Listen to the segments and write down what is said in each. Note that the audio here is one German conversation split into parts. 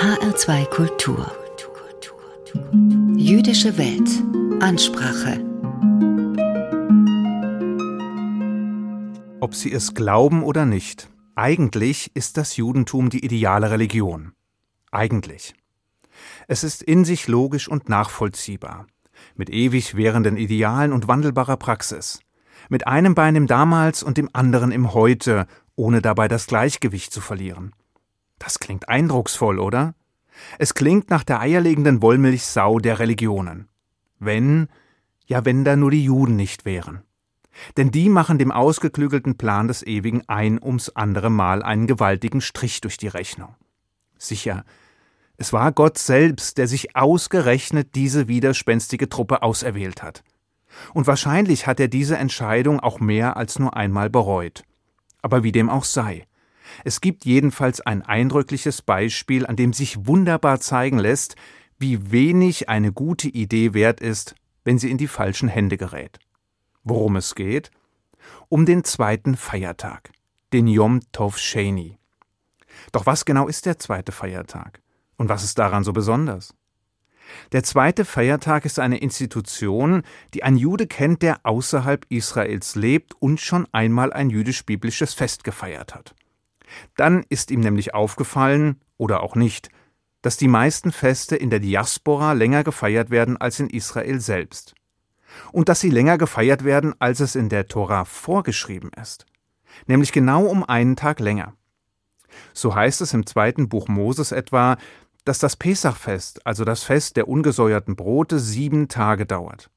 HR2 Kultur. Jüdische Welt. Ansprache. Ob Sie es glauben oder nicht, eigentlich ist das Judentum die ideale Religion. Eigentlich. Es ist in sich logisch und nachvollziehbar, mit ewig währenden Idealen und wandelbarer Praxis, mit einem Bein im Damals und dem anderen im Heute, ohne dabei das Gleichgewicht zu verlieren. Das klingt eindrucksvoll, oder? Es klingt nach der eierlegenden Wollmilchsau der Religionen. Wenn, ja wenn da nur die Juden nicht wären. Denn die machen dem ausgeklügelten Plan des Ewigen ein ums andere Mal einen gewaltigen Strich durch die Rechnung. Sicher, es war Gott selbst, der sich ausgerechnet diese widerspenstige Truppe auserwählt hat. Und wahrscheinlich hat er diese Entscheidung auch mehr als nur einmal bereut. Aber wie dem auch sei. Es gibt jedenfalls ein eindrückliches Beispiel, an dem sich wunderbar zeigen lässt, wie wenig eine gute Idee wert ist, wenn sie in die falschen Hände gerät. Worum es geht? Um den zweiten Feiertag, den Yom Tov Sheni. Doch was genau ist der zweite Feiertag? Und was ist daran so besonders? Der zweite Feiertag ist eine Institution, die ein Jude kennt, der außerhalb Israels lebt und schon einmal ein jüdisch-biblisches Fest gefeiert hat. Dann ist ihm nämlich aufgefallen, oder auch nicht, dass die meisten Feste in der Diaspora länger gefeiert werden als in Israel selbst. Und dass sie länger gefeiert werden, als es in der Tora vorgeschrieben ist. Nämlich genau um einen Tag länger. So heißt es im zweiten Buch Moses etwa, dass das Pesachfest, also das Fest der ungesäuerten Brote, sieben Tage dauert.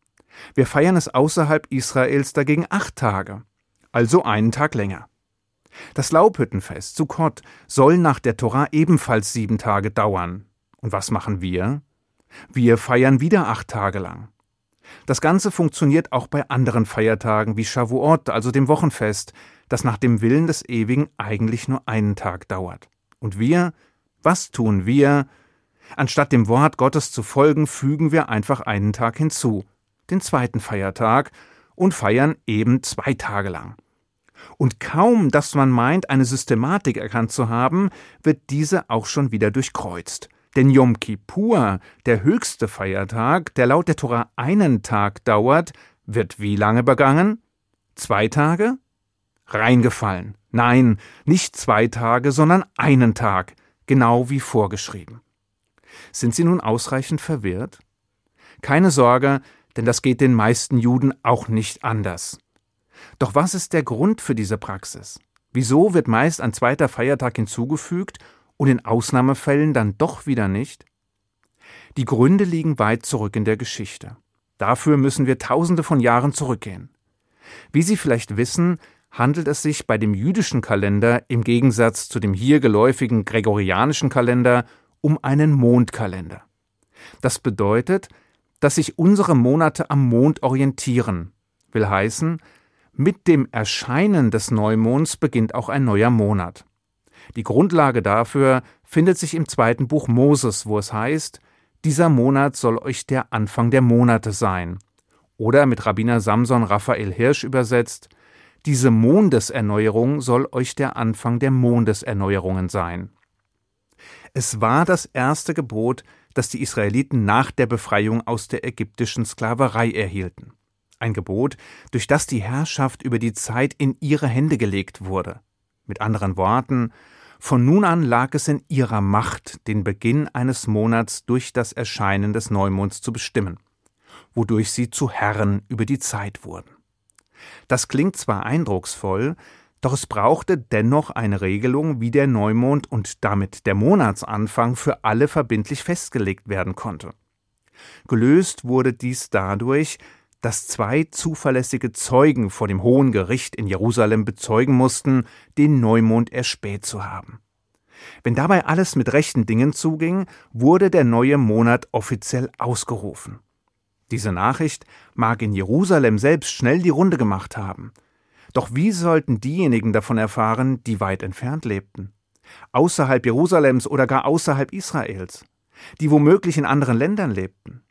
Wir feiern es außerhalb Israels dagegen acht Tage, also einen Tag länger. Das Laubhüttenfest, Sukkot, soll nach der Tora ebenfalls sieben Tage dauern. Und was machen wir? Wir feiern wieder acht Tage lang. Das Ganze funktioniert auch bei anderen Feiertagen wie Shavuot, also dem Wochenfest, das nach dem Willen des Ewigen eigentlich nur einen Tag dauert. Und wir, was tun wir? Anstatt dem Wort Gottes zu folgen, fügen wir einfach einen Tag hinzu, den zweiten Feiertag, und feiern eben zwei Tage lang. Und kaum, dass man meint, eine Systematik erkannt zu haben, wird diese auch schon wieder durchkreuzt. Denn Yom Kippur, der höchste Feiertag, der laut der Tora einen Tag dauert, wird wie lange begangen? Zwei Tage? Reingefallen. Nein, nicht zwei Tage, sondern einen Tag, genau wie vorgeschrieben. Sind Sie nun ausreichend verwirrt? Keine Sorge, denn das geht den meisten Juden auch nicht anders. Doch was ist der Grund für diese Praxis? Wieso wird meist ein zweiter Feiertag hinzugefügt und in Ausnahmefällen dann doch wieder nicht? Die Gründe liegen weit zurück in der Geschichte. Dafür müssen wir tausende von Jahren zurückgehen. Wie Sie vielleicht wissen, handelt es sich bei dem jüdischen Kalender im Gegensatz zu dem hier geläufigen gregorianischen Kalender um einen Mondkalender. Das bedeutet, dass sich unsere Monate am Mond orientieren, will heißen, mit dem Erscheinen des Neumonds beginnt auch ein neuer Monat. Die Grundlage dafür findet sich im zweiten Buch Moses, wo es heißt, dieser Monat soll euch der Anfang der Monate sein. Oder mit Rabbiner Samson Raphael Hirsch übersetzt, diese Mondeserneuerung soll euch der Anfang der Mondeserneuerungen sein. Es war das erste Gebot, das die Israeliten nach der Befreiung aus der ägyptischen Sklaverei erhielten ein Gebot, durch das die Herrschaft über die Zeit in ihre Hände gelegt wurde. Mit anderen Worten, von nun an lag es in ihrer Macht, den Beginn eines Monats durch das Erscheinen des Neumonds zu bestimmen, wodurch sie zu Herren über die Zeit wurden. Das klingt zwar eindrucksvoll, doch es brauchte dennoch eine Regelung, wie der Neumond und damit der Monatsanfang für alle verbindlich festgelegt werden konnte. Gelöst wurde dies dadurch, dass zwei zuverlässige Zeugen vor dem Hohen Gericht in Jerusalem bezeugen mussten, den Neumond erspäht zu haben. Wenn dabei alles mit rechten Dingen zuging, wurde der neue Monat offiziell ausgerufen. Diese Nachricht mag in Jerusalem selbst schnell die Runde gemacht haben. Doch wie sollten diejenigen davon erfahren, die weit entfernt lebten? Außerhalb Jerusalems oder gar außerhalb Israels? Die womöglich in anderen Ländern lebten?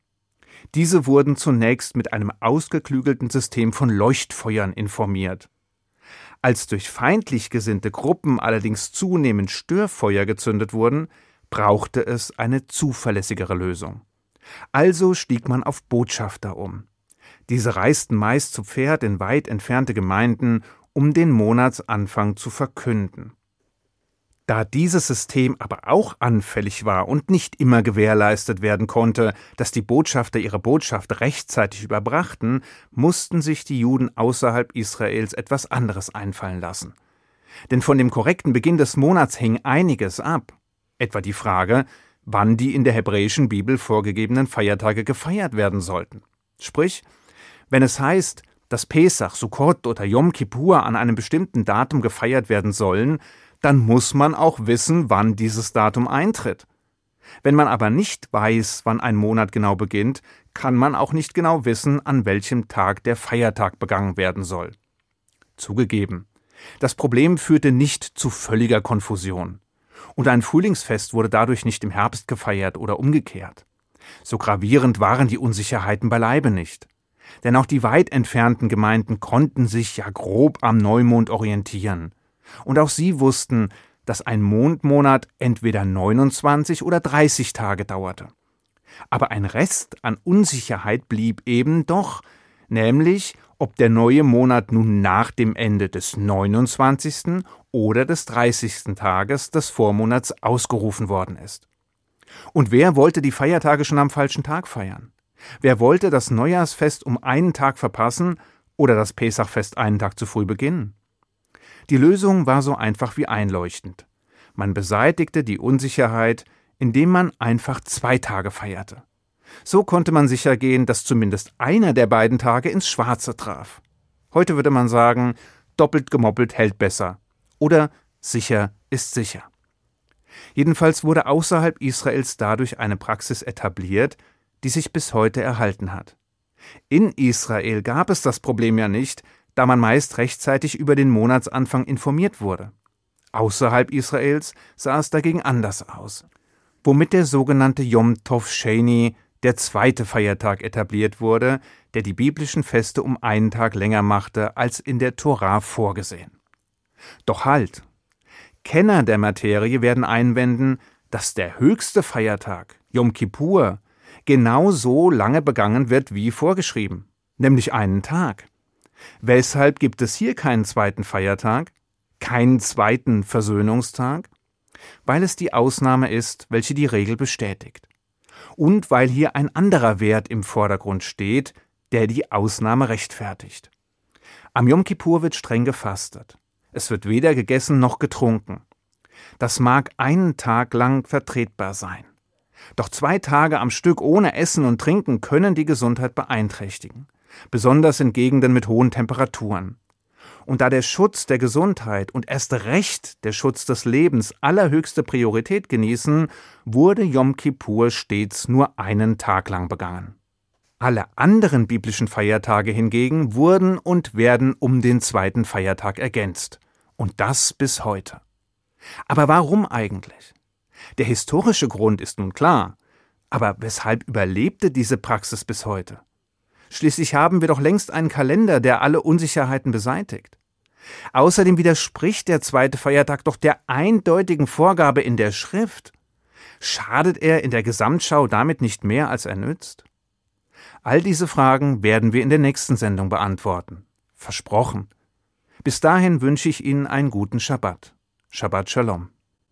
Diese wurden zunächst mit einem ausgeklügelten System von Leuchtfeuern informiert. Als durch feindlich gesinnte Gruppen allerdings zunehmend Störfeuer gezündet wurden, brauchte es eine zuverlässigere Lösung. Also stieg man auf Botschafter um. Diese reisten meist zu Pferd in weit entfernte Gemeinden, um den Monatsanfang zu verkünden. Da dieses System aber auch anfällig war und nicht immer gewährleistet werden konnte, dass die Botschafter ihre Botschaft rechtzeitig überbrachten, mussten sich die Juden außerhalb Israels etwas anderes einfallen lassen. Denn von dem korrekten Beginn des Monats hing einiges ab, etwa die Frage, wann die in der hebräischen Bibel vorgegebenen Feiertage gefeiert werden sollten. Sprich, wenn es heißt, dass Pesach, Sukkot oder Yom Kippur an einem bestimmten Datum gefeiert werden sollen, dann muss man auch wissen, wann dieses Datum eintritt. Wenn man aber nicht weiß, wann ein Monat genau beginnt, kann man auch nicht genau wissen, an welchem Tag der Feiertag begangen werden soll. Zugegeben, das Problem führte nicht zu völliger Konfusion. Und ein Frühlingsfest wurde dadurch nicht im Herbst gefeiert oder umgekehrt. So gravierend waren die Unsicherheiten beileibe nicht. Denn auch die weit entfernten Gemeinden konnten sich ja grob am Neumond orientieren. Und auch sie wussten, dass ein Mondmonat entweder 29 oder 30 Tage dauerte. Aber ein Rest an Unsicherheit blieb eben doch, nämlich ob der neue Monat nun nach dem Ende des 29. oder des 30. Tages des Vormonats ausgerufen worden ist. Und wer wollte die Feiertage schon am falschen Tag feiern? Wer wollte das Neujahrsfest um einen Tag verpassen oder das Pesachfest einen Tag zu früh beginnen? Die Lösung war so einfach wie einleuchtend. Man beseitigte die Unsicherheit, indem man einfach zwei Tage feierte. So konnte man sicher gehen, dass zumindest einer der beiden Tage ins Schwarze traf. Heute würde man sagen, doppelt gemoppelt hält besser. Oder sicher ist sicher. Jedenfalls wurde außerhalb Israels dadurch eine Praxis etabliert, die sich bis heute erhalten hat. In Israel gab es das Problem ja nicht, da man meist rechtzeitig über den Monatsanfang informiert wurde. Außerhalb Israels sah es dagegen anders aus, womit der sogenannte Yom Tov Sheni, der zweite Feiertag, etabliert wurde, der die biblischen Feste um einen Tag länger machte als in der Torah vorgesehen. Doch halt! Kenner der Materie werden einwenden, dass der höchste Feiertag, Yom Kippur, genau so lange begangen wird wie vorgeschrieben, nämlich einen Tag. Weshalb gibt es hier keinen zweiten Feiertag, keinen zweiten Versöhnungstag? Weil es die Ausnahme ist, welche die Regel bestätigt. Und weil hier ein anderer Wert im Vordergrund steht, der die Ausnahme rechtfertigt. Am Yom Kippur wird streng gefastet. Es wird weder gegessen noch getrunken. Das mag einen Tag lang vertretbar sein. Doch zwei Tage am Stück ohne Essen und Trinken können die Gesundheit beeinträchtigen besonders in Gegenden mit hohen Temperaturen. Und da der Schutz der Gesundheit und erst recht der Schutz des Lebens allerhöchste Priorität genießen, wurde Yom Kippur stets nur einen Tag lang begangen. Alle anderen biblischen Feiertage hingegen wurden und werden um den zweiten Feiertag ergänzt. Und das bis heute. Aber warum eigentlich? Der historische Grund ist nun klar. Aber weshalb überlebte diese Praxis bis heute? Schließlich haben wir doch längst einen Kalender, der alle Unsicherheiten beseitigt. Außerdem widerspricht der zweite Feiertag doch der eindeutigen Vorgabe in der Schrift. Schadet er in der Gesamtschau damit nicht mehr, als er nützt? All diese Fragen werden wir in der nächsten Sendung beantworten. Versprochen. Bis dahin wünsche ich Ihnen einen guten Schabbat. Shabbat Shalom.